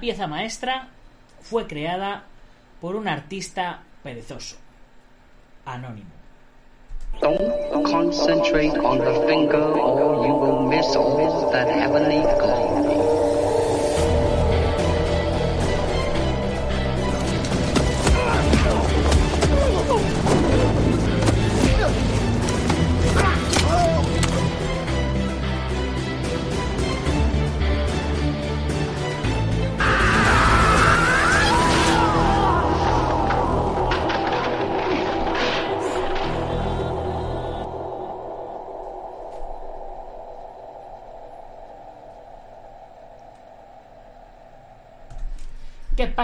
Pieza maestra fue creada por un artista perezoso. Anónimo. Don't concentrate on the finger or you will miss all that heavenly glory.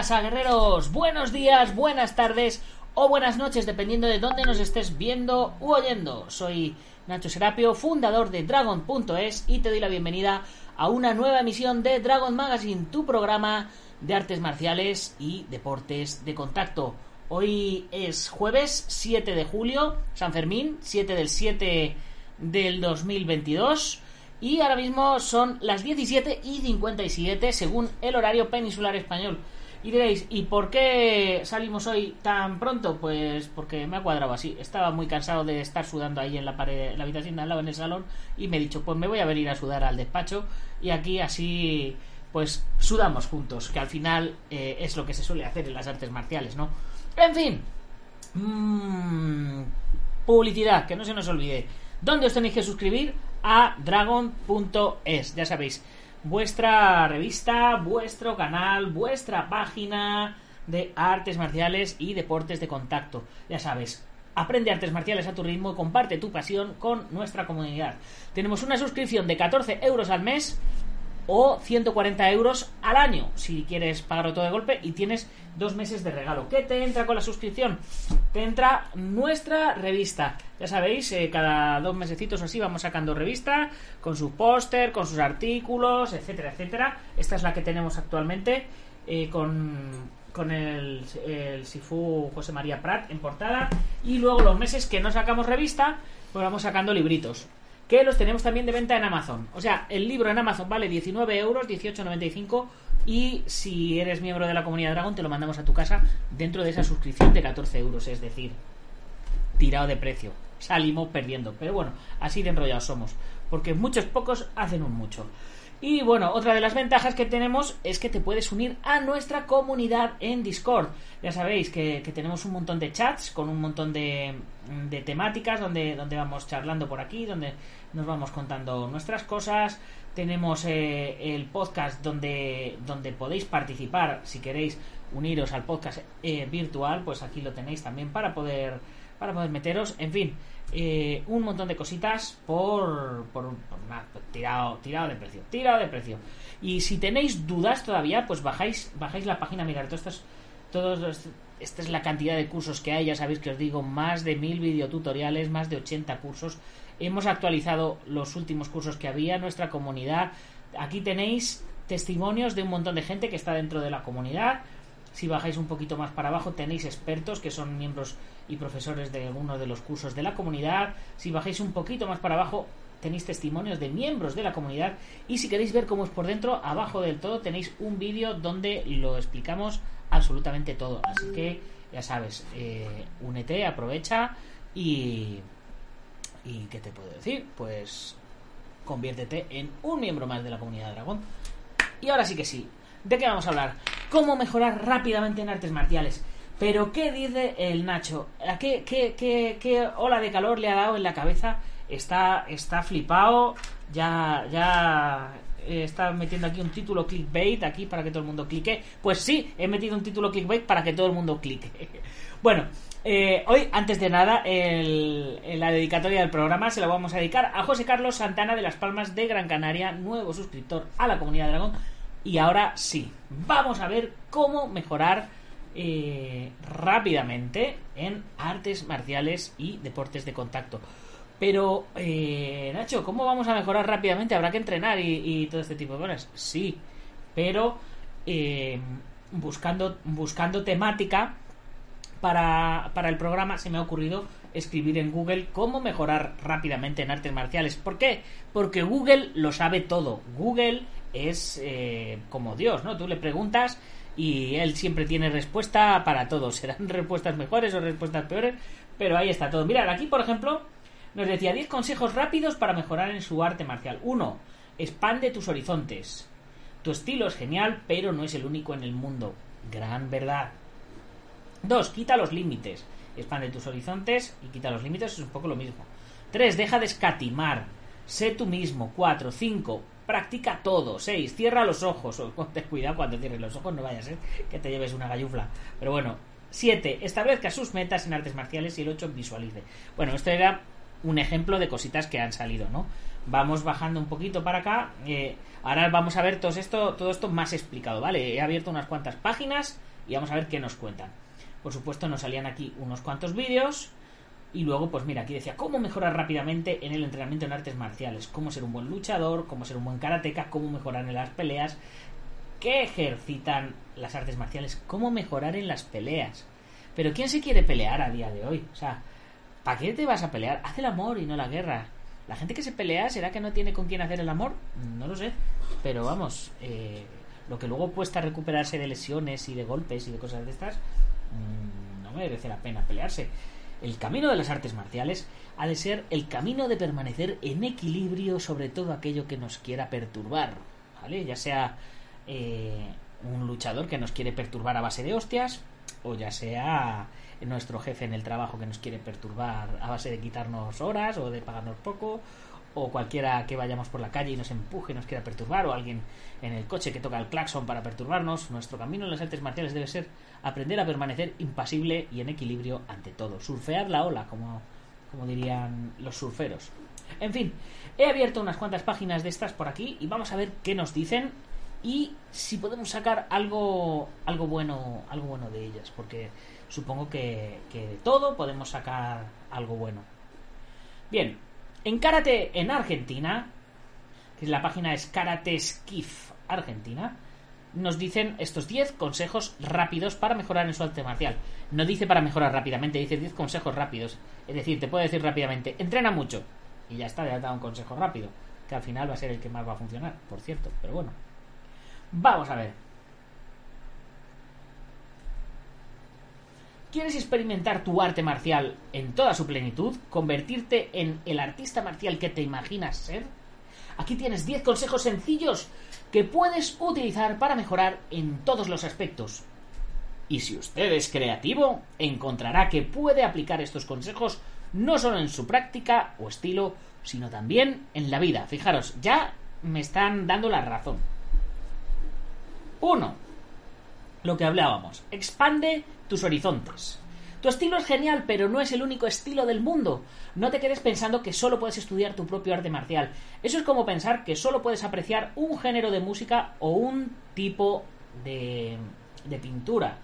¿Qué pasa, guerreros? Buenos días, buenas tardes o buenas noches, dependiendo de dónde nos estés viendo u oyendo. Soy Nacho Serapio, fundador de Dragon.es y te doy la bienvenida a una nueva emisión de Dragon Magazine, tu programa de artes marciales y deportes de contacto. Hoy es jueves 7 de julio, San Fermín, 7 del 7 del 2022. Y ahora mismo son las 17 y 57 según el horario peninsular español. Y diréis, ¿y por qué salimos hoy tan pronto? Pues porque me ha cuadrado así. Estaba muy cansado de estar sudando ahí en la pared, en la habitación de al lado, en el salón, y me he dicho, pues me voy a venir a sudar al despacho y aquí así, pues sudamos juntos, que al final eh, es lo que se suele hacer en las artes marciales, ¿no? En fin, mmm, publicidad, que no se nos olvide. ¿Dónde os tenéis que suscribir? A dragon.es, ya sabéis vuestra revista, vuestro canal, vuestra página de artes marciales y deportes de contacto. Ya sabes, aprende artes marciales a tu ritmo y comparte tu pasión con nuestra comunidad. Tenemos una suscripción de 14 euros al mes o 140 euros al año si quieres pagarlo todo de golpe y tienes dos meses de regalo. ¿Qué te entra con la suscripción? Te entra nuestra revista. Ya sabéis, eh, cada dos mesecitos así vamos sacando revista con su póster, con sus artículos, etcétera, etcétera. Esta es la que tenemos actualmente eh, con, con el, el Sifu José María Prat en portada. Y luego los meses que no sacamos revista, pues vamos sacando libritos que los tenemos también de venta en Amazon. O sea, el libro en Amazon vale 19 euros, 18,95 y si eres miembro de la comunidad Dragon te lo mandamos a tu casa dentro de esa suscripción de 14 euros, es decir, tirado de precio. Salimos perdiendo, pero bueno, así de enrollados somos, porque muchos pocos hacen un mucho. Y bueno, otra de las ventajas que tenemos es que te puedes unir a nuestra comunidad en Discord. Ya sabéis que, tenemos un montón de chats con un montón de, de, temáticas donde, donde vamos charlando por aquí, donde nos vamos contando nuestras cosas. Tenemos eh, el podcast donde, donde podéis participar si queréis uniros al podcast eh, virtual, pues aquí lo tenéis también para poder, para poder meteros. En fin, eh, un montón de cositas por, por, tirado, tirado de precio, tirado de precio. Y si tenéis dudas todavía, pues bajáis, bajáis la página, mirar todos estos, todos esta es la cantidad de cursos que hay, ya sabéis que os digo, más de mil videotutoriales, más de 80 cursos. Hemos actualizado los últimos cursos que había en nuestra comunidad. Aquí tenéis testimonios de un montón de gente que está dentro de la comunidad. Si bajáis un poquito más para abajo tenéis expertos que son miembros y profesores de algunos de los cursos de la comunidad. Si bajáis un poquito más para abajo, tenéis testimonios de miembros de la comunidad. Y si queréis ver cómo es por dentro, abajo del todo tenéis un vídeo donde lo explicamos absolutamente todo. Así que ya sabes, eh, únete, aprovecha y. ¿Y qué te puedo decir? Pues conviértete en un miembro más de la comunidad de Dragón. Y ahora sí que sí. ¿De qué vamos a hablar? ¿Cómo mejorar rápidamente en artes marciales? Pero ¿qué dice el Nacho? ¿A qué, ola de calor le ha dado en la cabeza? Está, está flipado, ya, ya está metiendo aquí un título clickbait aquí para que todo el mundo clique. Pues sí, he metido un título clickbait para que todo el mundo clique. bueno, eh, hoy, antes de nada, el, la dedicatoria del programa se la vamos a dedicar a José Carlos Santana de Las Palmas de Gran Canaria, nuevo suscriptor a la comunidad de Dragón. Y ahora sí, vamos a ver cómo mejorar eh, rápidamente en artes marciales y deportes de contacto. Pero, eh, Nacho, ¿cómo vamos a mejorar rápidamente? ¿Habrá que entrenar y, todo este tipo de cosas? Sí, pero eh, buscando, buscando temática para, para el programa se me ha ocurrido escribir en Google cómo mejorar rápidamente en artes marciales. ¿Por qué? Porque Google lo sabe todo. Google es eh, como Dios, ¿no? Tú le preguntas y él siempre tiene respuesta para todo. Serán respuestas mejores o respuestas peores, pero ahí está todo. Mirad, aquí por ejemplo nos decía 10 consejos rápidos para mejorar en su arte marcial. 1. Expande tus horizontes. Tu estilo es genial, pero no es el único en el mundo. Gran verdad. 2. Quita los límites. Expande tus horizontes y quita los límites, es un poco lo mismo. 3. Deja de escatimar. Sé tú mismo. 4. 5. Practica todo. 6. Cierra los ojos. Ten cuidado cuando cierres los ojos, no vaya a ser que te lleves una gallufla. Pero bueno. 7. Establezca sus metas en artes marciales y el 8. Visualice. Bueno, esto era un ejemplo de cositas que han salido, ¿no? Vamos bajando un poquito para acá. Eh, ahora vamos a ver todo esto, todo esto más explicado, ¿vale? He abierto unas cuantas páginas y vamos a ver qué nos cuentan. Por supuesto, nos salían aquí unos cuantos vídeos. Y luego, pues mira, aquí decía cómo mejorar rápidamente en el entrenamiento en artes marciales, cómo ser un buen luchador, cómo ser un buen karateca, cómo mejorar en las peleas, qué ejercitan las artes marciales, cómo mejorar en las peleas. Pero ¿quién se quiere pelear a día de hoy? O sea, ¿para qué te vas a pelear? Haz el amor y no la guerra. La gente que se pelea, ¿será que no tiene con quién hacer el amor? No lo sé. Pero vamos, eh, lo que luego cuesta recuperarse de lesiones y de golpes y de cosas de estas, mmm, no merece la pena pelearse. El camino de las artes marciales ha de ser el camino de permanecer en equilibrio sobre todo aquello que nos quiera perturbar, ¿vale? Ya sea eh, un luchador que nos quiere perturbar a base de hostias, o ya sea nuestro jefe en el trabajo que nos quiere perturbar a base de quitarnos horas o de pagarnos poco, o cualquiera que vayamos por la calle y nos empuje nos quiera perturbar, o alguien en el coche que toca el claxon para perturbarnos. Nuestro camino en las artes marciales debe ser aprender a permanecer impasible y en equilibrio ante todo. Surfear la ola, como, como dirían los surferos. En fin, he abierto unas cuantas páginas de estas por aquí y vamos a ver qué nos dicen y si podemos sacar algo algo bueno algo bueno de ellas porque supongo que de todo podemos sacar algo bueno bien en karate en Argentina que la página es Karate Skiff Argentina nos dicen estos 10 consejos rápidos para mejorar en su arte marcial. No dice para mejorar rápidamente, dice 10 consejos rápidos. Es decir, te puede decir rápidamente, entrena mucho. Y ya está, ya ha dado un consejo rápido. Que al final va a ser el que más va a funcionar, por cierto. Pero bueno. Vamos a ver. ¿Quieres experimentar tu arte marcial en toda su plenitud? ¿Convertirte en el artista marcial que te imaginas ser? Aquí tienes 10 consejos sencillos que puedes utilizar para mejorar en todos los aspectos. Y si usted es creativo, encontrará que puede aplicar estos consejos no solo en su práctica o estilo, sino también en la vida. Fijaros, ya me están dando la razón. 1. Lo que hablábamos. Expande tus horizontes. Tu estilo es genial, pero no es el único estilo del mundo. No te quedes pensando que solo puedes estudiar tu propio arte marcial. Eso es como pensar que solo puedes apreciar un género de música o un tipo de, de pintura.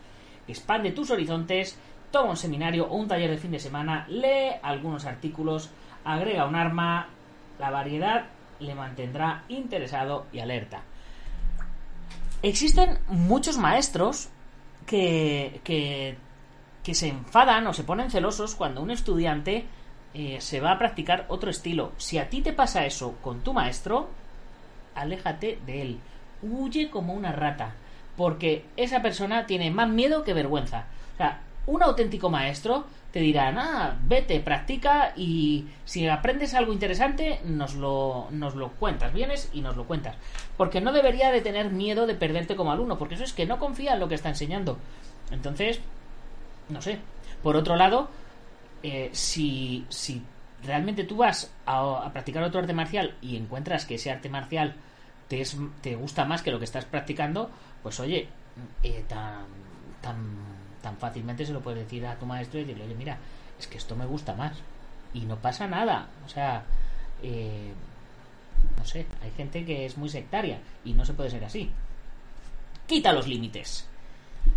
Expande tus horizontes, toma un seminario o un taller de fin de semana, lee algunos artículos, agrega un arma. La variedad le mantendrá interesado y alerta. Existen muchos maestros que, que, se enfadan o se ponen celosos cuando un estudiante eh, se va a practicar otro estilo. Si a ti te pasa eso con tu maestro, aléjate de él. Huye como una rata. Porque esa persona tiene más miedo que vergüenza. O sea, un auténtico maestro te dirá, ah, vete, practica y si aprendes algo interesante, nos lo, nos lo cuentas, vienes y nos lo cuentas. Porque no debería de tener miedo de perderte como alumno, porque eso es que no confía en lo que está enseñando. Entonces, no sé. Por otro lado, eh, si, si realmente tú vas a, a, practicar otro arte marcial y encuentras que ese arte marcial te, es, te gusta más que lo que estás practicando, pues oye, eh, tan, tan, tan fácilmente se lo puedes decir a tu maestro y decirle, oye, mira, es que esto me gusta más. Y no pasa nada. O sea, eh, no sé, hay gente que es muy sectaria y no se puede ser así. Quita los límites.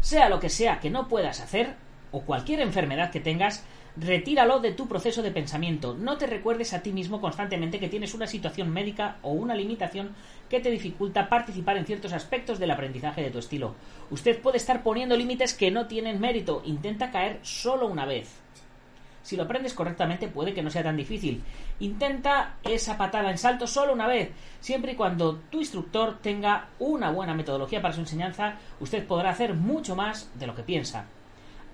Sea lo que sea que no puedas hacer, o cualquier enfermedad que tengas, retíralo de tu proceso de pensamiento. No te recuerdes a ti mismo constantemente que tienes una situación médica o una limitación que te dificulta participar en ciertos aspectos del aprendizaje de tu estilo. Usted puede estar poniendo límites que no tienen mérito. Intenta caer solo una vez. Si lo aprendes correctamente puede que no sea tan difícil. Intenta esa patada en salto solo una vez. Siempre y cuando tu instructor tenga una buena metodología para su enseñanza, usted podrá hacer mucho más de lo que piensa.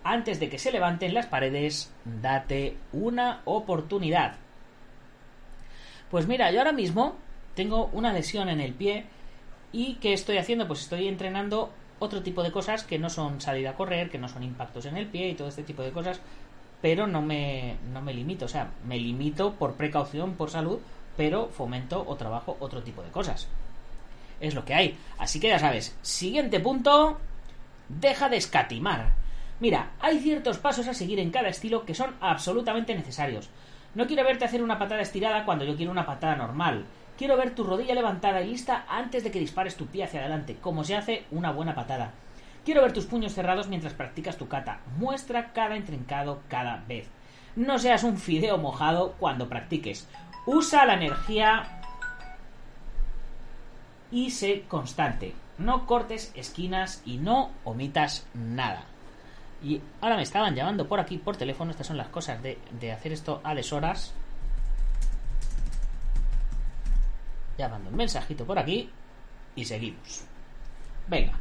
Antes de que se levanten las paredes, date una oportunidad. Pues mira, yo ahora mismo tengo una lesión en el pie y ¿qué estoy haciendo? Pues estoy entrenando otro tipo de cosas que no son salir a correr, que no son impactos en el pie y todo este tipo de cosas, pero no me, no me limito, o sea, me limito por precaución, por salud, pero fomento o trabajo otro tipo de cosas. Es lo que hay. Así que ya sabes, siguiente punto, deja de escatimar. Mira, hay ciertos pasos a seguir en cada estilo que son absolutamente necesarios. No quiero verte hacer una patada estirada cuando yo quiero una patada normal. Quiero ver tu rodilla levantada y lista antes de que dispares tu pie hacia adelante, como se hace una buena patada. Quiero ver tus puños cerrados mientras practicas tu kata. Muestra cada intrincado cada vez. No seas un fideo mojado cuando practiques. Usa la energía y sé constante. No cortes esquinas y no omitas nada. Y ahora me estaban llamando por aquí por teléfono. Estas son las cosas de, de hacer esto a deshoras. Ya mando un mensajito por aquí y seguimos. Venga.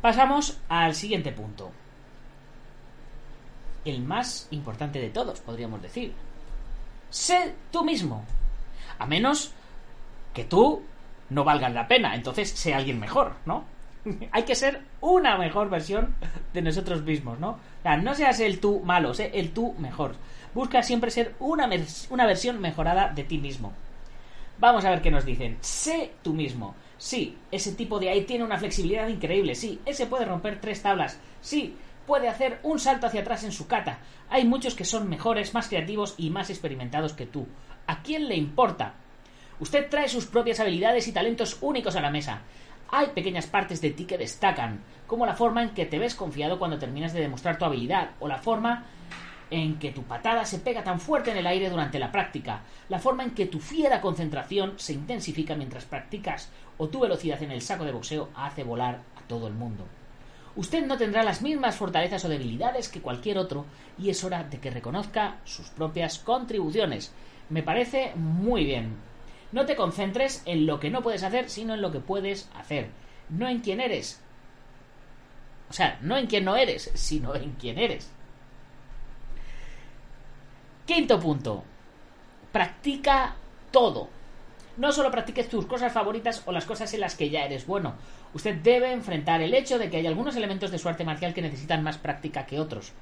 Pasamos al siguiente punto. El más importante de todos, podríamos decir. Sé tú mismo. A menos que tú no valgas la pena. Entonces sé alguien mejor, ¿no? Hay que ser una mejor versión de nosotros mismos, ¿no? O sea, no seas el tú malo, sé el tú mejor. Busca siempre ser una, una versión mejorada de ti mismo. Vamos a ver qué nos dicen. Sé tú mismo. Sí, ese tipo de ahí tiene una flexibilidad increíble. Sí, ese puede romper tres tablas. Sí, puede hacer un salto hacia atrás en su kata. Hay muchos que son mejores, más creativos y más experimentados que tú. ¿A quién le importa? Usted trae sus propias habilidades y talentos únicos a la mesa. Hay pequeñas partes de ti que destacan, como la forma en que te ves confiado cuando terminas de demostrar tu habilidad, o la forma en que tu patada se pega tan fuerte en el aire durante la práctica, la forma en que tu fiera concentración se intensifica mientras practicas, o tu velocidad en el saco de boxeo hace volar a todo el mundo. Usted no tendrá las mismas fortalezas o debilidades que cualquier otro, y es hora de que reconozca sus propias contribuciones. Me parece muy bien. No te concentres en lo que no puedes hacer, sino en lo que puedes hacer. No en quién eres. O sea, no en quién no eres, sino en quién eres. Quinto punto. Practica todo. No solo practiques tus cosas favoritas o las cosas en las que ya eres bueno. Usted debe enfrentar el hecho de que hay algunos elementos de su arte marcial que necesitan más práctica que otros.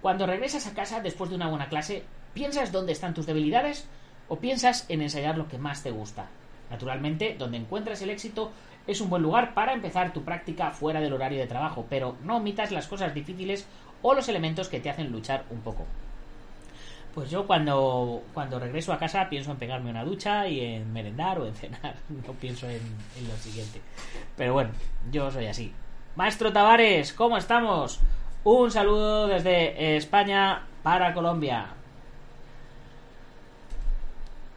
Cuando regresas a casa después de una buena clase, ¿piensas dónde están tus debilidades o piensas en ensayar lo que más te gusta? Naturalmente, donde encuentras el éxito es un buen lugar para empezar tu práctica fuera del horario de trabajo, pero no omitas las cosas difíciles o los elementos que te hacen luchar un poco. Pues yo cuando, cuando regreso a casa pienso en pegarme una ducha y en merendar o en cenar. No pienso en, en lo siguiente. Pero bueno, yo soy así. Maestro Tavares, ¿cómo estamos? Un saludo desde España para Colombia.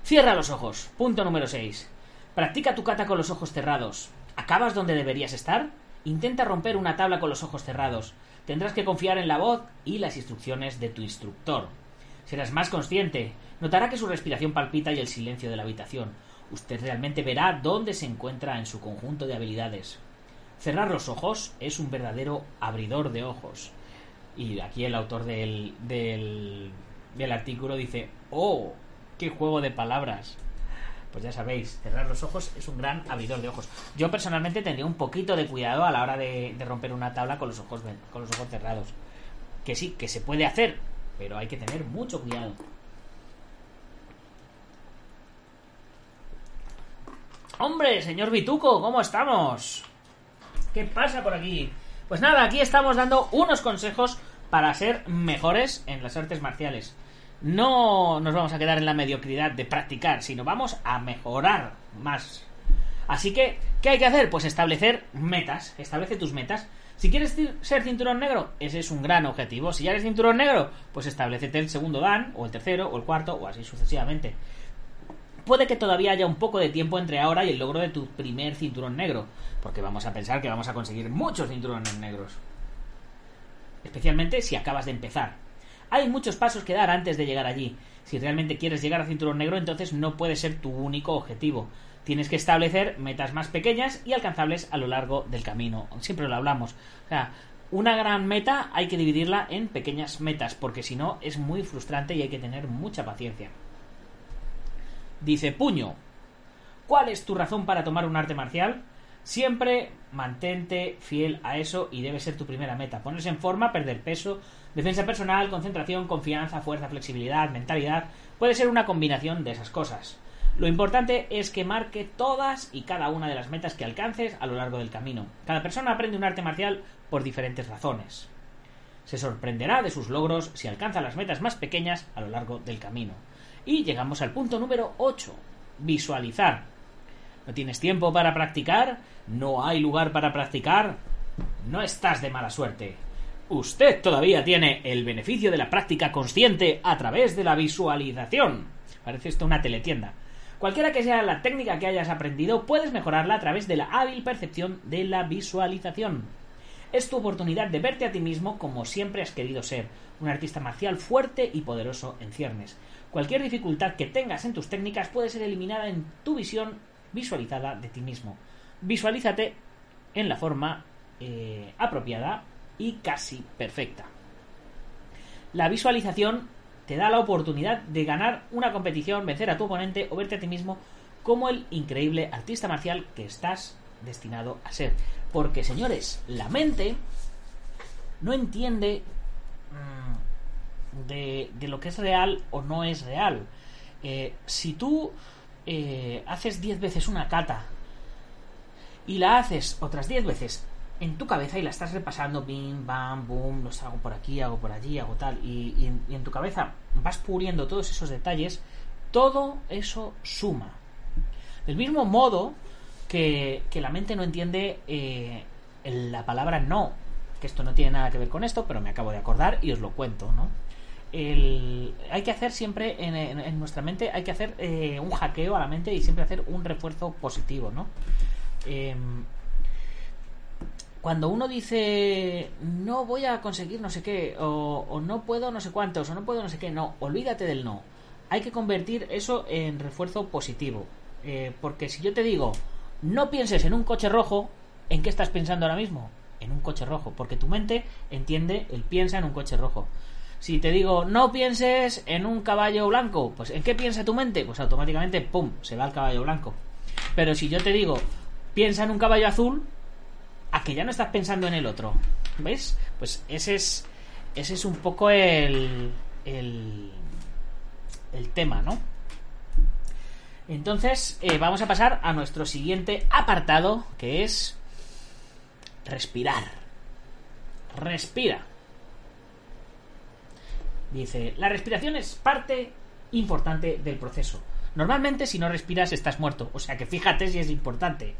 Cierra los ojos. Punto número 6. Practica tu kata con los ojos cerrados. ¿Acabas donde deberías estar? Intenta romper una tabla con los ojos cerrados. Tendrás que confiar en la voz y las instrucciones de tu instructor. Serás más consciente. Notará que su respiración palpita y el silencio de la habitación. Usted realmente verá dónde se encuentra en su conjunto de habilidades. Cerrar los ojos es un verdadero abridor de ojos. Y aquí el autor del, del, artículo dice, ¡Oh! ¡Qué juego de palabras! Pues ya sabéis, cerrar los ojos es un gran abridor de ojos. Yo personalmente tendría un poquito de cuidado a la hora de, de romper una tabla con los ojos con los ojos cerrados. Que sí, que se puede hacer, pero hay que tener mucho cuidado. Hombre, señor Bituco, ¿cómo estamos? ¿Qué pasa por aquí? Pues nada, aquí estamos dando unos consejos para ser mejores en las artes marciales. No nos vamos a quedar en la mediocridad de practicar, sino vamos a mejorar más. Así que, ¿qué hay que hacer? Pues establecer metas. Establece tus metas. Si quieres ser cinturón negro, ese es un gran objetivo. Si ya eres cinturón negro, pues establecete el segundo dan, o el tercero, o el cuarto, o así sucesivamente. Puede que todavía haya un poco de tiempo entre ahora y el logro de tu primer cinturón negro, porque vamos a pensar que vamos a conseguir muchos cinturones negros. Especialmente si acabas de empezar. Hay muchos pasos que dar antes de llegar allí. Si realmente quieres llegar a cinturón negro, entonces no puede ser tu único objetivo. Tienes que establecer metas más pequeñas y alcanzables a lo largo del camino. Siempre lo hablamos. O sea, una gran meta hay que dividirla en pequeñas metas, porque si no es muy frustrante y hay que tener mucha paciencia. Dice Puño, ¿cuál es tu razón para tomar un arte marcial? Siempre mantente fiel a eso y debe ser tu primera meta. Ponerse en forma, perder peso, defensa personal, concentración, confianza, fuerza, flexibilidad, mentalidad. Puede ser una combinación de esas cosas. Lo importante es que marque todas y cada una de las metas que alcances a lo largo del camino. Cada persona aprende un arte marcial por diferentes razones. Se sorprenderá de sus logros si alcanza las metas más pequeñas a lo largo del camino. Y llegamos al punto número 8. Visualizar. ¿No tienes tiempo para practicar? ¿No hay lugar para practicar? No estás de mala suerte. Usted todavía tiene el beneficio de la práctica consciente a través de la visualización. Parece esto una teletienda. Cualquiera que sea la técnica que hayas aprendido, puedes mejorarla a través de la hábil percepción de la visualización. Es tu oportunidad de verte a ti mismo como siempre has querido ser, un artista marcial fuerte y poderoso en ciernes. Cualquier dificultad que tengas en tus técnicas puede ser eliminada en tu visión visualizada de ti mismo. Visualízate en la forma eh, apropiada y casi perfecta. La visualización te da la oportunidad de ganar una competición, vencer a tu oponente o verte a ti mismo como el increíble artista marcial que estás destinado a ser. Porque, señores, la mente no entiende mm, de, lo que es real o no es real. Eh, si tú eh, haces 10 veces una cata y la haces otras 10 veces en tu cabeza y la estás repasando, bim, bam, boom, los hago por aquí, hago por allí, hago tal, y, en, tu cabeza vas puliendo todos esos detalles, todo eso suma. Del mismo modo que, la mente no entiende eh, la palabra no, que esto no tiene nada que ver con esto, pero me acabo de acordar y os lo cuento, ¿no? hay que hacer siempre en, nuestra mente, hay que hacer eh, un hackeo a la mente y siempre hacer un refuerzo positivo, ¿no? Em, cuando uno dice no voy a conseguir no sé qué, o, no puedo no sé cuántos, o no puedo no sé qué, no, olvídate del no. Hay que convertir eso en refuerzo positivo. Eh, porque si yo te digo no pienses en un coche rojo, ¿en qué estás pensando ahora mismo? En un coche rojo, porque tu mente entiende el piensa en un coche rojo. Si te digo no pienses en un caballo blanco, pues ¿en qué piensa tu mente? Pues automáticamente, ¡pum!, se va el caballo blanco. Pero si yo te digo piensa en un caballo azul, a que ya no estás pensando en el otro. ¿Ves? Pues ese es, ese es un poco el, el, el tema, ¿no? Entonces, eh, vamos a pasar a nuestro siguiente apartado, que es respirar. Respira. Dice, la respiración es parte importante del proceso. Normalmente si no respiras estás muerto, o sea que fíjate si es importante.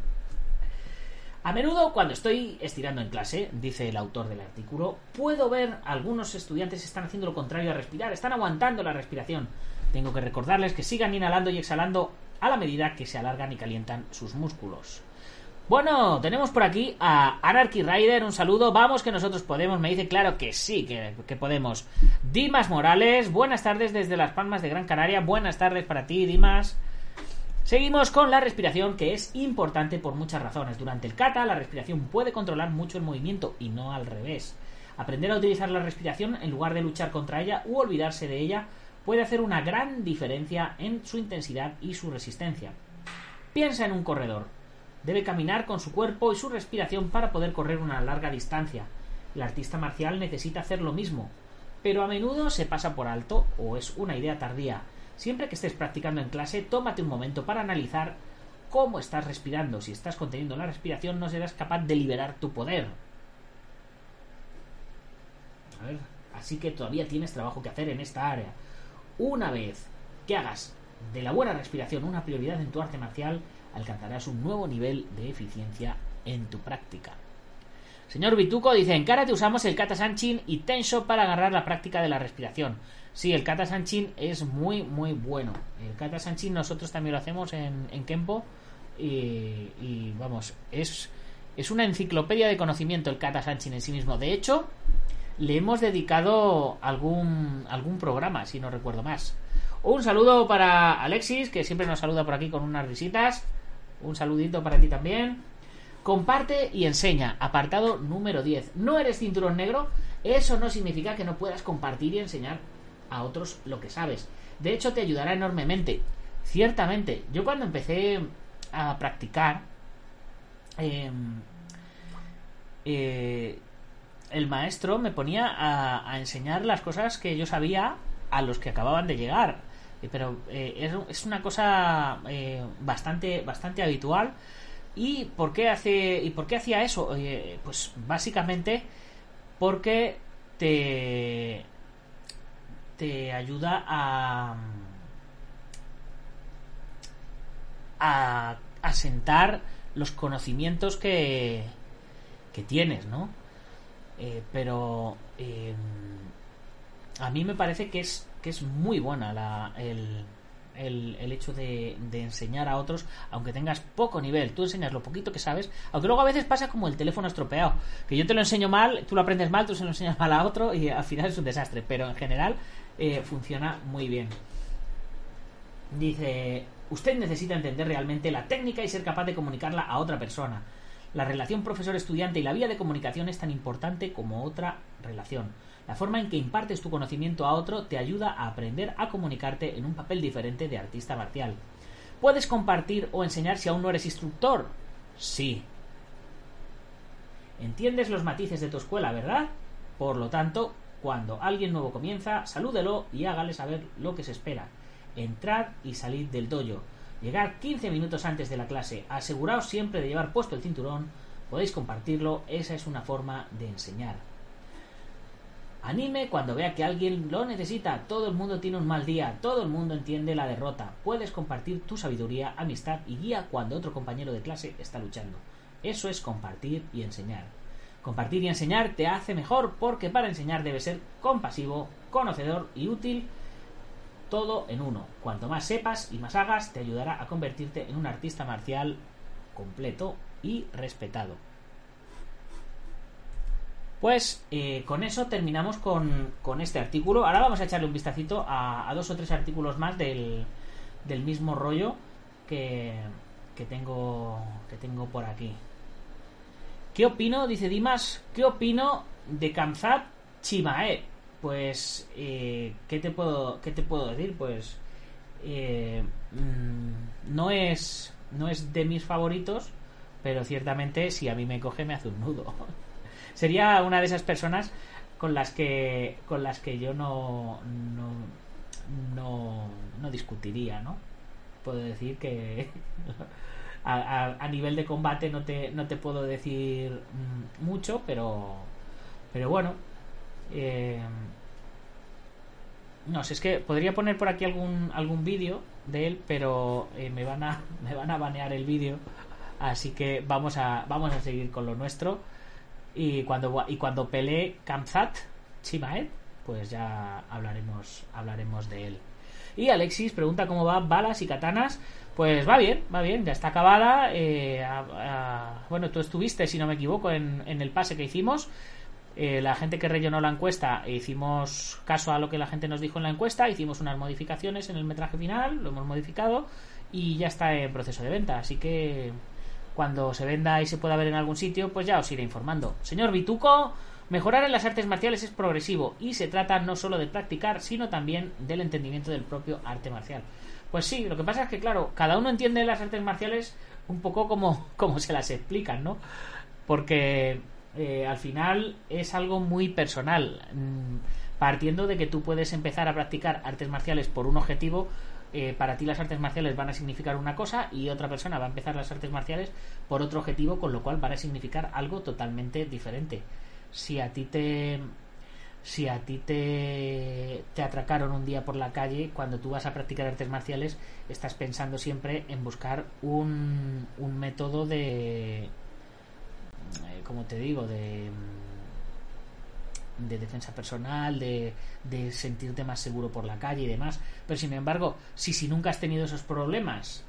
A menudo, cuando estoy estirando en clase, dice el autor del artículo, puedo ver algunos estudiantes están haciendo lo contrario a respirar, están aguantando la respiración. Tengo que recordarles que sigan inhalando y exhalando a la medida que se alargan y calientan sus músculos. Bueno, tenemos por aquí a Anarchy Rider, un saludo, vamos que nosotros podemos, me dice claro que sí, que, que, podemos. Dimas Morales, buenas tardes desde Las Palmas de Gran Canaria, buenas tardes para ti, Dimas. Seguimos con la respiración, que es importante por muchas razones. Durante el kata, la respiración puede controlar mucho el movimiento y no al revés. Aprender a utilizar la respiración en lugar de luchar contra ella u olvidarse de ella puede hacer una gran diferencia en su intensidad y su resistencia. Piensa en un corredor. Debe caminar con su cuerpo y su respiración para poder correr una larga distancia. El artista marcial necesita hacer lo mismo, pero a menudo se pasa por alto o es una idea tardía Siempre que estés practicando en clase, tómate un momento para analizar cómo estás respirando. Si estás conteniendo la respiración, no serás capaz de liberar tu poder. A ver, así que todavía tienes trabajo que hacer en esta área. Una vez que hagas de la buena respiración una prioridad en tu arte marcial, alcanzarás un nuevo nivel de eficiencia en tu práctica. Señor Bituco dice, en Karate usamos el Kata Sanchin y Tensho para agarrar la práctica de la respiración. Sí, el Kata Sanchin es muy, muy bueno. El Kata Sanchin nosotros también lo hacemos en, en Kempo. Y, vamos, es, es una enciclopedia de conocimiento el Kata Sanchin en sí mismo. De hecho, le hemos dedicado algún, algún programa, si no recuerdo más. Un saludo para Alexis, que siempre nos saluda por aquí con unas risitas. Un saludito para ti también. Comparte y enseña. Apartado número 10. ¿No eres cinturón negro? Eso no significa que no puedas compartir y enseñar a otros lo que sabes. De hecho, te ayudará enormemente. Ciertamente, yo cuando empecé a practicar, em, eh, el maestro me ponía a, enseñar las cosas que yo sabía a los que acababan de llegar. Eh, pero eh, es, una cosa bastante, bastante habitual. ¿Y por qué hace y por qué hacía eso? pues básicamente porque te te ayuda a a asentar los conocimientos que, que tienes, ¿no? Eh, pero eh, a mí me parece que es, que es muy buena la, el, el, hecho de, de, enseñar a otros, aunque tengas poco nivel. Tú enseñas lo poquito que sabes, aunque luego a veces pasa como el teléfono estropeado, que yo te lo enseño mal, tú lo aprendes mal, tú se lo enseñas mal a otro y al final es un desastre. Pero en general eh, funciona muy bien. Dice, usted necesita entender realmente la técnica y ser capaz de comunicarla a otra persona. La relación profesor-estudiante y la vía de comunicación es tan importante como otra relación. La forma en que impartes tu conocimiento a otro te ayuda a aprender a comunicarte en un papel diferente de artista marcial. ¿Puedes compartir o enseñar si aún no eres instructor? Sí. Entiendes los matices de tu escuela, ¿verdad? Por lo tanto, cuando alguien nuevo comienza, salúdelo y hágale saber lo que se espera. Entrar y salir del dojo. Llegar 15 minutos antes de la clase. Aseguraos siempre de llevar puesto el cinturón. Podéis compartirlo. Esa es una forma de enseñar. Anime cuando vea que alguien lo necesita. Todo el mundo tiene un mal día. Todo el mundo entiende la derrota. Puedes compartir tu sabiduría, amistad y guía cuando otro compañero de clase está luchando. Eso es compartir y enseñar. Compartir y enseñar te hace mejor porque para enseñar debe ser compasivo, conocedor y útil todo en uno. Cuanto más sepas y más hagas, te ayudará a convertirte en un artista marcial completo y respetado. Pues eh, con eso terminamos con, este artículo. Ahora vamos a echarle un vistacito a, dos o tres artículos más del, del mismo rollo que, que, tengo, que tengo por aquí. ¿Qué opino? Dice Dimas. ¿Qué opino de Kamzat Chimae? Pues, eh, ¿qué, te puedo, ¿qué te puedo decir? Pues, eh, mm, no, es, no es de mis favoritos, pero ciertamente si a mí me coge me hace un nudo. Sería una de esas personas con las que, con las que yo no, no, no, no discutiría, ¿no? Puedo decir que a, a, nivel de combate no te, no te puedo decir mm, mucho, pero, pero bueno, eh, no sé, es que podría poner por aquí algún, algún vídeo de él, pero eh, me, van a, me van a banear el vídeo. Así que vamos a, vamos a seguir con lo nuestro. Y cuando, y cuando pelee Kamzat Chimaed, pues ya hablaremos, hablaremos de él. Y Alexis pregunta cómo va balas y katanas. Pues va bien, va bien, ya está acabada. Eh, bueno, tú estuviste, si no me equivoco, en, en el pase que hicimos. Eh, la gente que rellenó la encuesta hicimos caso a lo que la gente nos dijo en la encuesta, hicimos unas modificaciones en el metraje final, lo hemos modificado y ya está en proceso de venta. Así que cuando se venda y se pueda ver en algún sitio, pues ya os iré informando. Señor Vituco, mejorar en las artes marciales es progresivo y se trata no solo de practicar, sino también del entendimiento del propio arte marcial. Pues sí, lo que pasa es que, claro, cada uno entiende las artes marciales un poco como, como se las explican, ¿no? Porque eh, al final es algo muy personal. Mm, partiendo de que tú puedes empezar a practicar artes marciales por un objetivo, eh, para ti las artes marciales van a significar una cosa y otra persona va a empezar las artes marciales por otro objetivo, con lo cual van a significar algo totalmente diferente. Si a ti te si a ti te, te atracaron un día por la calle, cuando tú vas a practicar artes marciales, estás pensando siempre en buscar un, un método de, eh, como te digo, de, de defensa personal, de, de sentirte más seguro por la calle y demás. Pero sin embargo, si, si nunca has tenido esos problemas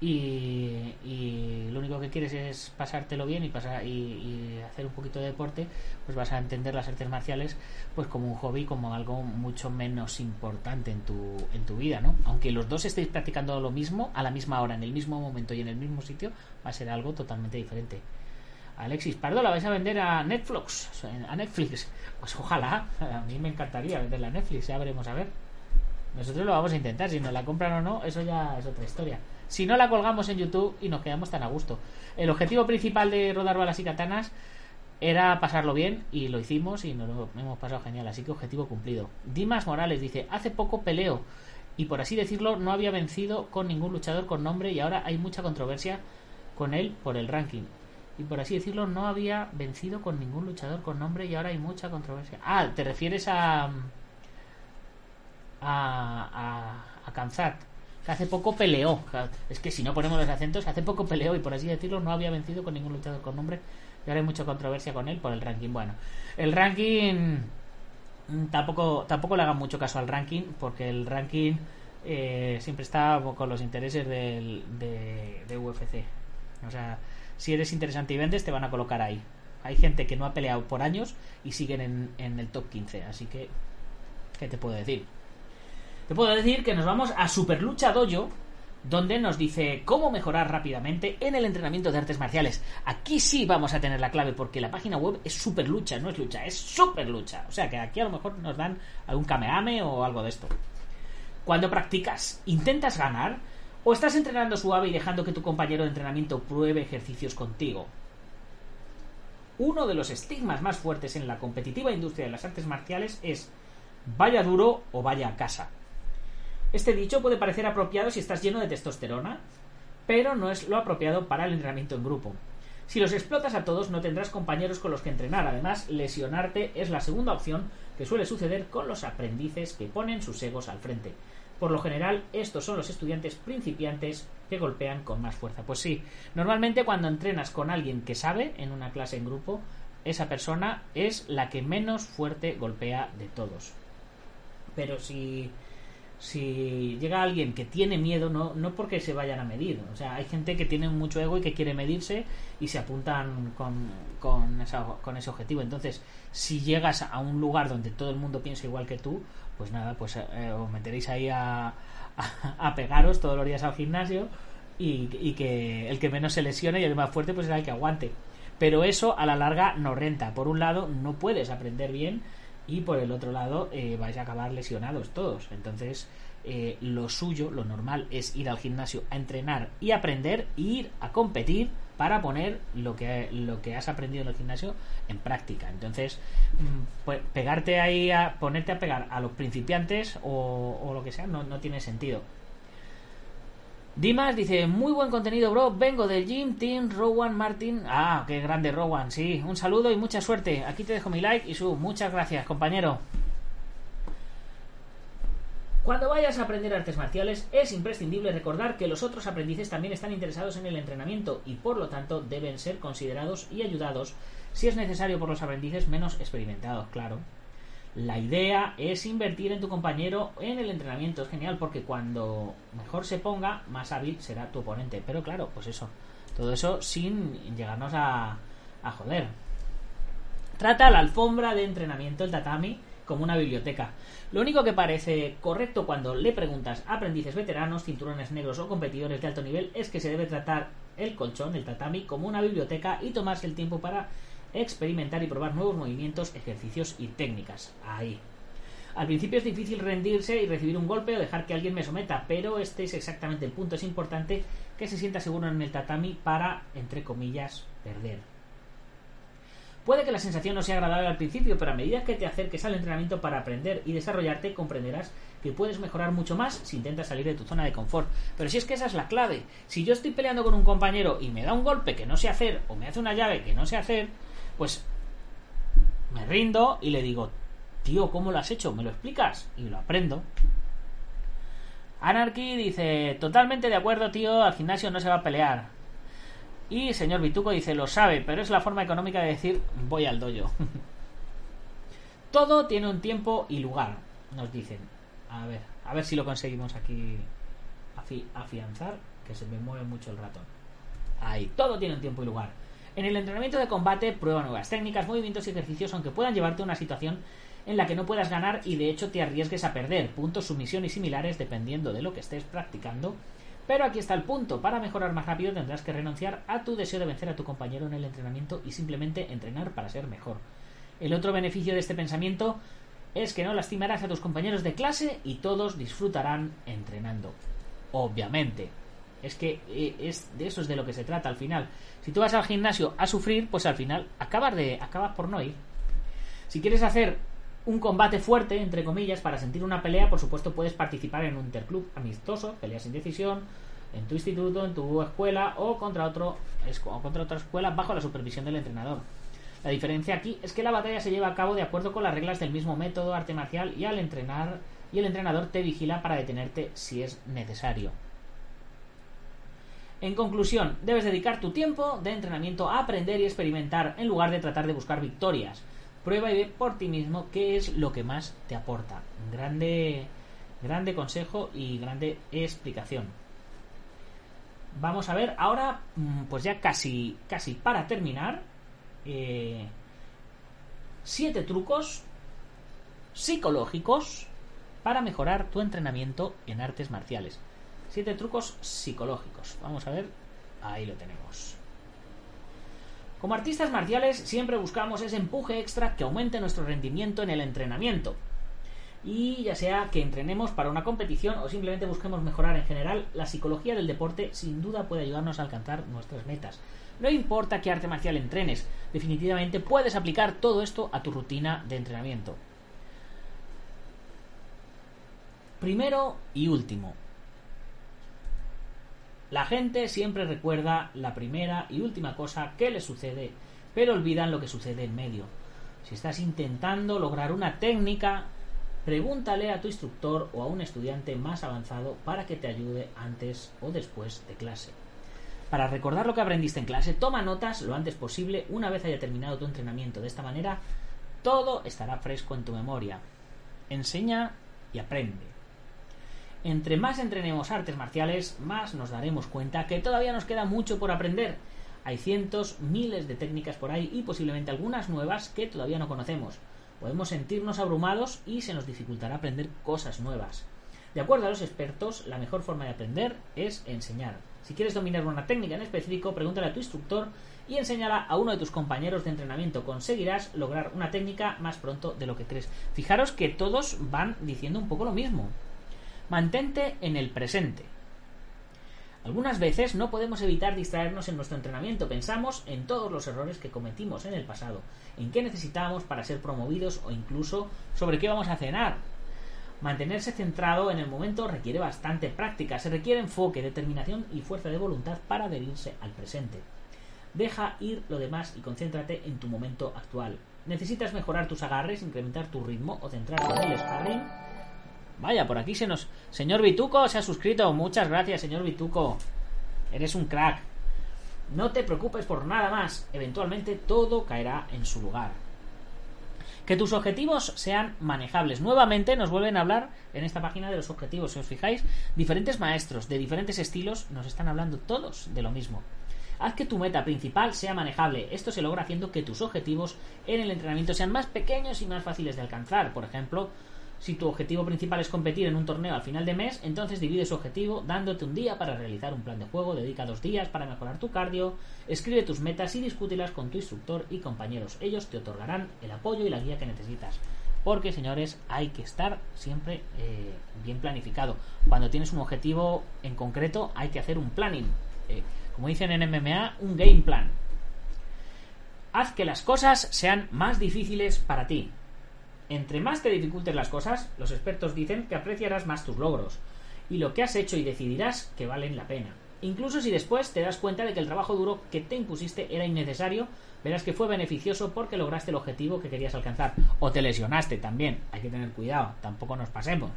y, y lo único que quieres es pasártelo bien y pasar y, y hacer un poquito de deporte, pues vas a entender las artes marciales pues como un hobby, como algo mucho menos importante en tu, en tu vida, ¿no? Aunque los dos estéis practicando lo mismo a la misma hora, en el mismo momento y en el mismo sitio, va a ser algo totalmente diferente. Alexis Pardo, ¿la vais a vender a Netflix? A Netflix. Pues ojalá, a mí me encantaría venderla a Netflix, ya veremos a ver. Nosotros lo vamos a intentar, si nos la compran o no, eso ya es otra historia. Si no la colgamos en YouTube y nos quedamos tan a gusto. El objetivo principal de rodar balas y katanas era pasarlo bien y lo hicimos y nos lo hemos pasado genial, así que objetivo cumplido. Dimas Morales dice, hace poco peleo y por así decirlo no había vencido con ningún luchador con nombre y ahora hay mucha controversia con él por el ranking. Y por así decirlo no había vencido con ningún luchador con nombre y ahora hay mucha controversia. Ah, te refieres a... a... a, a Kanzat, que hace poco peleó. Es que si no ponemos los acentos, hace poco peleó y por así decirlo no había vencido con ningún luchador con nombre y ahora hay mucha controversia con él por el ranking. Bueno, el ranking mm, tampoco tampoco le hagan mucho caso al ranking porque el ranking eh, siempre está con los intereses del, de, de UFC. O sea, si eres interesante y vendes, te van a colocar ahí. Hay gente que no ha peleado por años y siguen en, el top 15. Así que, ¿qué te puedo decir? Te puedo decir que nos vamos a Super Lucha Dojo, donde nos dice cómo mejorar rápidamente en el entrenamiento de artes marciales. Aquí sí vamos a tener la clave, porque la página web es Super Lucha, no es lucha, es Super Lucha. O sea que aquí a lo mejor nos dan algún kameame o algo de esto. Cuando practicas, ¿intentas ganar? ¿O estás entrenando suave y dejando que tu compañero de entrenamiento pruebe ejercicios contigo? Uno de los estigmas más fuertes en la competitiva industria de las artes marciales es vaya duro o vaya a casa. Este dicho puede parecer apropiado si estás lleno de testosterona, pero no es lo apropiado para el entrenamiento en grupo. Si los explotas a todos no tendrás compañeros con los que entrenar. Además, lesionarte es la segunda opción que suele suceder con los aprendices que ponen sus egos al frente. Por lo general, estos son los estudiantes principiantes que golpean con más fuerza. Pues sí, normalmente cuando entrenas con alguien que sabe en una clase en grupo, esa persona es la que menos fuerte golpea de todos. Pero si si llega alguien que tiene miedo, no, no porque se vayan a medir. O sea, hay gente que tiene mucho ego y que quiere medirse y se apuntan con, con, con ese objetivo. Entonces, si llegas a un lugar donde todo el mundo piensa igual que tú, pues nada, pues eh, os meteréis ahí a, a, a, pegaros todos los días al gimnasio y, y que el que menos se lesione y el más fuerte, pues será el que aguante. Pero eso a la larga no renta. Por un lado, no puedes aprender bien y por el otro lado eh, vais a acabar lesionados todos. Entonces, eh, lo suyo, lo normal es ir al gimnasio a entrenar y aprender, ir a competir para poner lo que, lo que has aprendido en el gimnasio en práctica. Entonces, mm, pues, pegarte ahí, a ponerte a pegar a los principiantes o, o lo que sea, no, no tiene sentido. Dimas dice, muy buen contenido, bro. Vengo del gym, Team, Rowan, Martin. Ah, qué grande Rowan, sí. Un saludo y mucha suerte. Aquí te dejo mi like y su. Muchas gracias, compañero. Cuando vayas a aprender artes marciales, es imprescindible recordar que los otros aprendices también están interesados en el entrenamiento y por lo tanto deben ser considerados y ayudados si es necesario por los aprendices menos experimentados, claro. La idea es invertir en tu compañero en el entrenamiento. Es genial porque cuando mejor se ponga, más hábil será tu oponente. Pero claro, pues eso. Todo eso sin llegarnos a, a joder. Trata la alfombra de entrenamiento, el tatami, como una biblioteca. Lo único que parece correcto cuando le preguntas a aprendices veteranos, cinturones negros o competidores de alto nivel es que se debe tratar el colchón, el tatami, como una biblioteca y tomarse el tiempo para experimentar y probar nuevos movimientos, ejercicios y técnicas. Ahí. Al principio es difícil rendirse y recibir un golpe o dejar que alguien me someta, pero este es exactamente el punto. Es importante que se sienta seguro en el tatami para, entre comillas, perder. Puede que la sensación no sea agradable al principio, pero a medida que te acerques al entrenamiento para aprender y desarrollarte, comprenderás que puedes mejorar mucho más si intentas salir de tu zona de confort. Pero si es que esa es la clave. Si yo estoy peleando con un compañero y me da un golpe que no sé hacer o me hace una llave que no sé hacer, pues me rindo y le digo, tío, ¿cómo lo has hecho? ¿Me lo explicas? Y lo aprendo. Anarchy dice, totalmente de acuerdo, tío, al gimnasio no se va a pelear. Y señor Bituco dice, lo sabe, pero es la forma económica de decir, voy al dojo. Todo tiene un tiempo y lugar, nos dicen. A ver, a ver si lo conseguimos aquí afi afianzar. que se me mueve mucho el ratón. Ahí, todo tiene un tiempo y lugar. En el entrenamiento de combate prueba nuevas técnicas, movimientos y ejercicios, aunque puedan llevarte a una situación en la que no puedas ganar y de hecho te arriesgues a perder, puntos, sumisión y similares dependiendo de lo que estés practicando. Pero aquí está el punto, para mejorar más rápido tendrás que renunciar a tu deseo de vencer a tu compañero en el entrenamiento y simplemente entrenar para ser mejor. El otro beneficio de este pensamiento es que no lastimarás a tus compañeros de clase y todos disfrutarán entrenando. Obviamente. Es que eh, es de eso es de lo que se trata al final. Si tú vas al gimnasio a sufrir, pues al final acabas de acabas por no ir. Si quieres hacer un combate fuerte, entre comillas, para sentir una pelea, por supuesto puedes participar en un interclub amistoso, peleas sin decisión, en tu instituto, en tu escuela o contra, otro, otra escuela bajo la supervisión del entrenador. La diferencia aquí es que la batalla se lleva a cabo de acuerdo con las reglas del mismo método arte marcial y al entrenar y el entrenador te vigila para detenerte si es necesario. En conclusión, debes dedicar tu tiempo de entrenamiento a aprender y experimentar en lugar de tratar de buscar victorias. Prueba y ve por ti mismo qué es lo que más te aporta. Grande, grande consejo y grande explicación. Vamos a ver ahora, mm, pues ya casi, casi para terminar, eh, siete trucos psicológicos para mejorar tu entrenamiento en artes marciales. Siete trucos psicológicos. Vamos a ver, ahí lo tenemos. Como artistas marciales siempre buscamos ese empuje extra que aumente nuestro rendimiento en el entrenamiento. Y ya sea que entrenemos para una competición o simplemente busquemos mejorar en general, la psicología del deporte sin duda puede ayudarnos a alcanzar nuestras metas. No importa qué arte marcial entrenes, definitivamente puedes aplicar todo esto a tu rutina de entrenamiento. Primero y último. La gente siempre recuerda la primera y última cosa que le sucede, pero olvidan lo que sucede en medio. Si estás intentando lograr una técnica, pregúntale a tu instructor o a un estudiante más avanzado para que te ayude antes o después de clase. Para recordar lo que aprendiste en clase, toma notas lo antes posible una vez haya terminado tu entrenamiento. De esta manera, todo estará fresco en tu memoria. Enseña y aprende. Entre más entrenemos artes marciales, más nos daremos cuenta que todavía nos queda mucho por aprender. Hay cientos, miles de técnicas por ahí y posiblemente algunas nuevas que todavía no conocemos. Podemos sentirnos abrumados y se nos dificultará aprender cosas nuevas. De acuerdo a los expertos, la mejor forma de aprender es enseñar. Si quieres dominar una técnica en específico, pregúntale a tu instructor y enséñala a uno de tus compañeros de entrenamiento. Conseguirás lograr una técnica más pronto de lo que crees. Fijaros que todos van diciendo un poco lo mismo. Mantente en el presente. Algunas veces no podemos evitar distraernos en nuestro entrenamiento. Pensamos en todos los errores que cometimos en el pasado, en qué necesitamos para ser promovidos o incluso sobre qué vamos a cenar. Mantenerse centrado en el momento requiere bastante práctica, se requiere enfoque, determinación y fuerza de voluntad para adherirse al presente. Deja ir lo demás y concéntrate en tu momento actual. ¿Necesitas mejorar tus agarres, incrementar tu ritmo o centrarte en el? Vaya, por aquí se nos... Señor Bituco se ha suscrito. Muchas gracias, señor Bituco. Eres un crack. No te preocupes por nada más. Eventualmente todo caerá en su lugar. Que tus objetivos sean manejables. Nuevamente nos vuelven a hablar en esta página de los objetivos. Si os fijáis, diferentes maestros de diferentes estilos nos están hablando todos de lo mismo. Haz que tu meta principal sea manejable. Esto se logra haciendo que tus objetivos en el entrenamiento sean más pequeños y más fáciles de alcanzar. Por ejemplo, si tu objetivo principal es competir en un torneo al final de mes, entonces divide su objetivo dándote un día para realizar un plan de juego, dedica dos días para mejorar tu cardio, escribe tus metas y discútelas con tu instructor y compañeros. Ellos te otorgarán el apoyo y la guía que necesitas. Porque, señores, hay que estar siempre eh, bien planificado. Cuando tienes un objetivo en concreto, hay que hacer un planning. Eh, como dicen en MMA, un game plan. Haz que las cosas sean más difíciles para ti. Entre más te dificulten las cosas, los expertos dicen que apreciarás más tus logros y lo que has hecho y decidirás que valen la pena. Incluso si después te das cuenta de que el trabajo duro que te impusiste era innecesario, verás que fue beneficioso porque lograste el objetivo que querías alcanzar. O te lesionaste también, hay que tener cuidado, tampoco nos pasemos.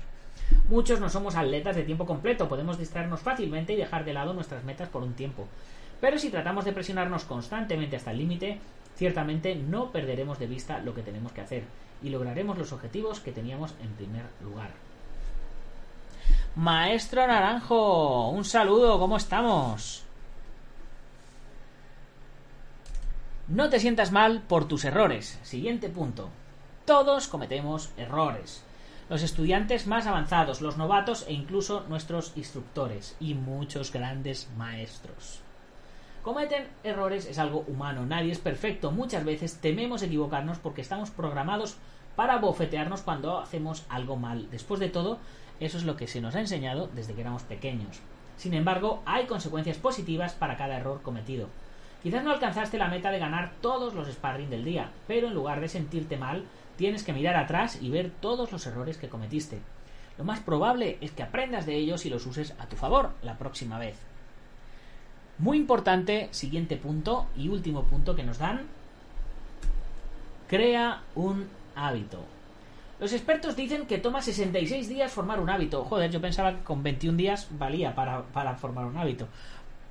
Muchos no somos atletas de tiempo completo, podemos distraernos fácilmente y dejar de lado nuestras metas por un tiempo. Pero si tratamos de presionarnos constantemente hasta el límite, ciertamente no perderemos de vista lo que tenemos que hacer y lograremos los objetivos que teníamos en primer lugar. Maestro Naranjo, un saludo, ¿cómo estamos? No te sientas mal por tus errores. Siguiente punto. Todos cometemos errores. Los estudiantes más avanzados, los novatos e incluso nuestros instructores y muchos grandes maestros. Cometen errores es algo humano, nadie es perfecto. Muchas veces tememos equivocarnos porque estamos programados para bofetearnos cuando hacemos algo mal. Después de todo, eso es lo que se nos ha enseñado desde que éramos pequeños. Sin embargo, hay consecuencias positivas para cada error cometido. Quizás no alcanzaste la meta de ganar todos los sparring del día, pero en lugar de sentirte mal, tienes que mirar atrás y ver todos los errores que cometiste. Lo más probable es que aprendas de ellos y los uses a tu favor la próxima vez. Muy importante, siguiente punto y último punto que nos dan. Crea un hábito. Los expertos dicen que toma 66 días formar un hábito. Joder, yo pensaba que con 21 días valía para, para formar un hábito.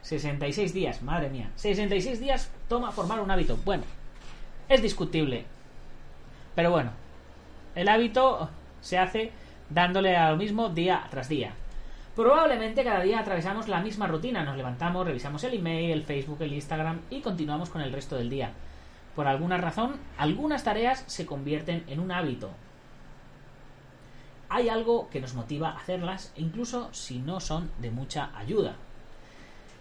66 días, madre mía. 66 días toma formar un hábito. Bueno, es discutible. Pero bueno, el hábito se hace dándole a lo mismo día tras día. Probablemente cada día atravesamos la misma rutina. Nos levantamos, revisamos el email, el Facebook, el Instagram y continuamos con el resto del día. Por alguna razón, algunas tareas se convierten en un hábito. Hay algo que nos motiva a hacerlas, incluso si no son de mucha ayuda.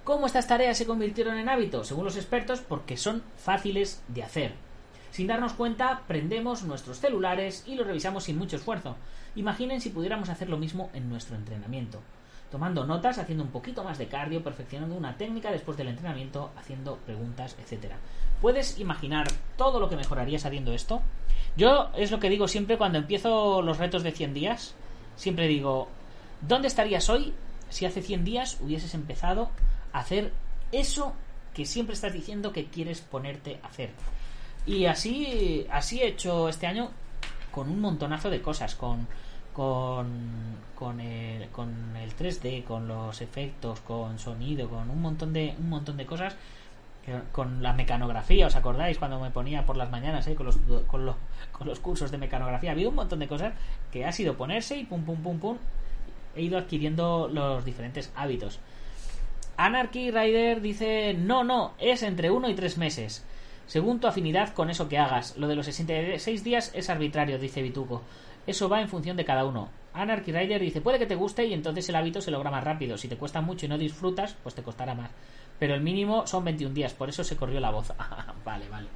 ¿Cómo estas tareas se convirtieron en hábitos? Según los expertos, porque son fáciles de hacer. Sin darnos cuenta, prendemos nuestros celulares y los revisamos sin mucho esfuerzo. Imaginen si pudiéramos hacer lo mismo en nuestro entrenamiento. Tomando notas, haciendo un poquito más de cardio, perfeccionando una técnica después del entrenamiento, haciendo preguntas, etc. ¿Puedes imaginar todo lo que mejorarías haciendo esto? Yo es lo que digo siempre cuando empiezo los retos de 100 días. Siempre digo, ¿dónde estarías hoy si hace 100 días hubieses empezado hacer eso que siempre estás diciendo que quieres ponerte a hacer. Y así, así he hecho este año con un montonazo de cosas, con, con, con, el, con el 3D, con los efectos, con sonido, con un montón de, un montón de cosas, con la mecanografía, ¿os acordáis cuando me ponía por las mañanas eh, con, los, con, los, con los cursos de mecanografía? Había un montón de cosas que ha sido ponerse y pum, pum, pum, pum, he ido adquiriendo los diferentes hábitos. Anarchy Rider dice, no, no, es entre uno y tres meses. Según tu afinidad con eso que hagas. Lo de los 66 días es arbitrario, dice Vituco. Eso va en función de cada uno. Anarchy Rider dice, puede que te guste y entonces el hábito se logra más rápido. Si te cuesta mucho y no disfrutas, pues te costará más. Pero el mínimo son 21 días, por eso se corrió la voz. vale, vale.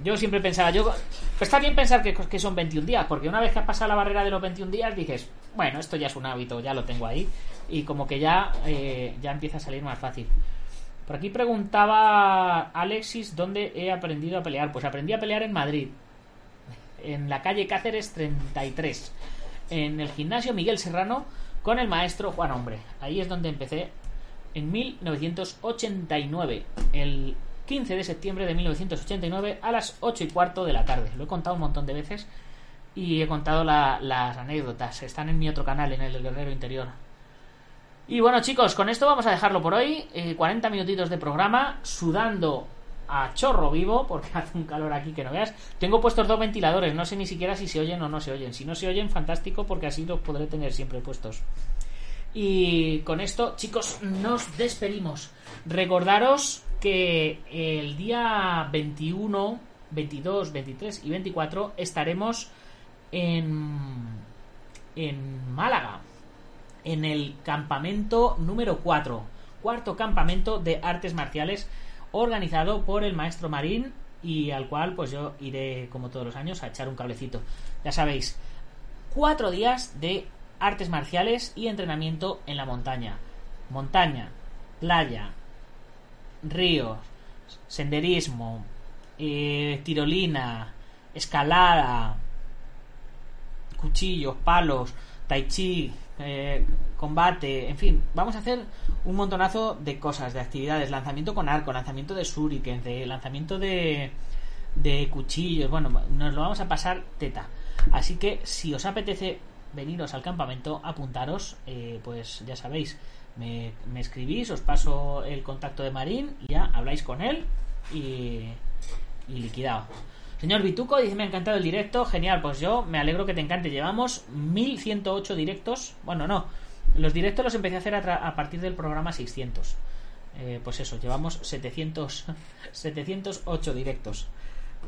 Yo siempre pensaba, yo está bien pensar que, que, son 21 días, porque una vez que has pasado la barrera de los 21 días dices, bueno, esto ya es un hábito, ya lo tengo ahí, y como que ya, eh, ya empieza a salir más fácil. Por aquí preguntaba Alexis dónde he aprendido a pelear. Pues aprendí a pelear en Madrid, en la calle Cáceres 33, en el gimnasio Miguel Serrano, con el maestro Juan Hombre. Ahí es donde empecé en 1989, el 15 de septiembre de 1989 a las 8 y cuarto de la tarde. Lo he contado un montón de veces y he contado las anécdotas. Están en mi otro canal, en el Guerrero Interior. Y bueno chicos, con esto vamos a dejarlo por hoy. 40 eh, minutitos de programa, sudando a chorro vivo, porque hace un calor aquí que no veas. Tengo puestos dos ventiladores, no sé ni siquiera si se oyen o no se oyen. Si no se oyen, fantástico, porque así los podré tener siempre puestos. Y con esto, chicos, nos despedimos. Recordaros que el día 21, 22, 23 y 24 estaremos en, en Málaga, en el campamento número 4, cuarto campamento de artes marciales organizado por el maestro Marín y al cual pues yo iré como todos los años a echar un cablecito. Ya sabéis, cuatro días de artes marciales y entrenamiento en la montaña. Montaña, playa, ríos, senderismo, eh, tirolina, escalada, cuchillos, palos, tai chi, eh, combate, en fin, vamos a hacer un montonazo de cosas, de actividades, lanzamiento con arco, lanzamiento de shuriken, de lanzamiento de, de cuchillos, bueno, nos lo vamos a pasar teta. Así que si os apetece veniros al campamento, apuntaros, eh, pues ya sabéis, me, escribís, os paso el contacto de Marín ya habláis con él y, y liquidado. Señor Vituco dice, me ha encantado el directo, genial, pues yo me alegro que te encante. Llevamos 1108 directos, bueno, no, Los directos los empecé a hacer a, partir del programa 600. Eh, pues eso, llevamos 700, 708 directos.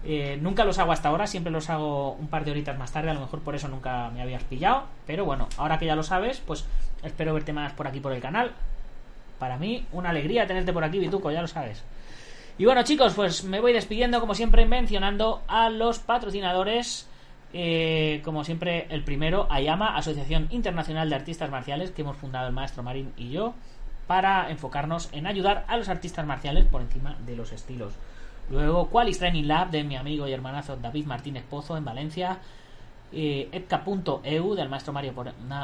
Eh, nunca los hago hasta ahora, siempre los hago un par de horitas más tarde, a lo mejor por eso nunca me habías pillado. Pero bueno, ahora que ya lo sabes, pues espero verte más por aquí por el canal. Para mí, una alegría tenerte por aquí, Vituco, ya lo sabes. Y bueno, chicos, pues me voy despidiendo, como siempre, mencionando a los patrocinadores. Eh, como siempre, el primero, Ayama, Asociación Internacional de Artistas Marciales, que hemos fundado el maestro Marín y yo, para enfocarnos en ayudar a los artistas marciales por encima de los estilos. Luego, Qualis Training Lab de mi amigo y hermanazo David Martínez Pozo en Valencia. Eh, Epca.eu del maestro Mario,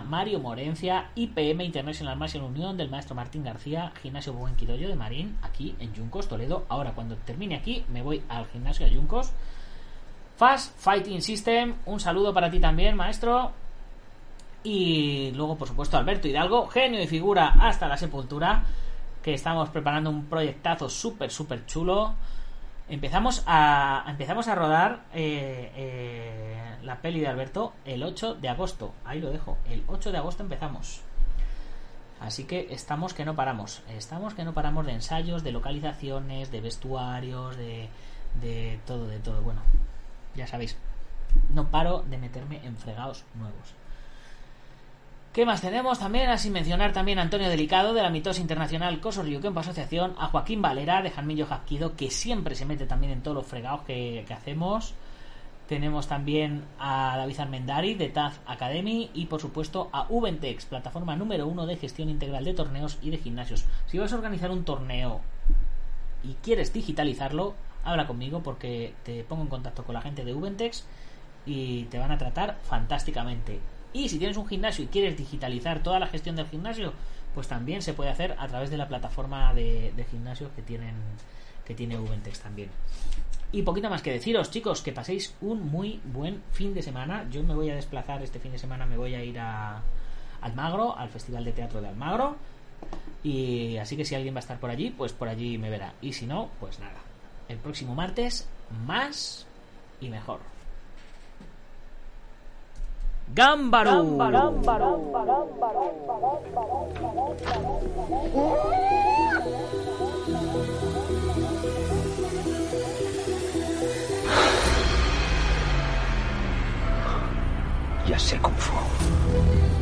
Mario Morencia. IPM International Martial Unión del maestro Martín García. Gimnasio Buen Quiroyo de Marín, aquí en Yuncos, Toledo. Ahora, cuando termine aquí, me voy al gimnasio de Yuncos. Fast Fighting System, un saludo para ti también, maestro. Y luego, por supuesto, Alberto Hidalgo, genio y figura hasta la sepultura. Que estamos preparando un proyectazo súper, súper chulo Empezamos a, empezamos a rodar eh, eh, la peli de Alberto el 8 de agosto. Ahí lo dejo. El 8 de agosto empezamos. Así que estamos que no paramos. Estamos que no paramos de ensayos, de localizaciones, de vestuarios, de, de todo, de todo. Bueno, ya sabéis. No paro de meterme en fregados nuevos. ¿Qué más tenemos? También, así mencionar también a Antonio Delicado de la mitosa internacional Coso Ryukempo Asociación, a Joaquín Valera de Jarmillo Jasquido, que siempre se mete también en todos los fregados que, hacemos. Tenemos también a David Armendari de Taz Academy y por supuesto a Ubentex, plataforma número uno de gestión integral de torneos y de gimnasios. Si vas a organizar un torneo y quieres digitalizarlo, habla conmigo porque te pongo en contacto con la gente de Ubentex y te van a tratar fantásticamente. Y si tienes un gimnasio y quieres digitalizar toda la gestión del gimnasio, pues también se puede hacer a través de la plataforma de, de gimnasios que tienen que tiene Ubentex también. Y poquito más que deciros, chicos, que paséis un muy buen fin de semana. Yo me voy a desplazar este fin de semana, me voy a ir a Almagro, al Festival de Teatro de Almagro. Y así que si alguien va a estar por allí, pues por allí me verá. Y si no, pues nada. El próximo martes, más y mejor. Gámbaro. Ya sé Kung Fu.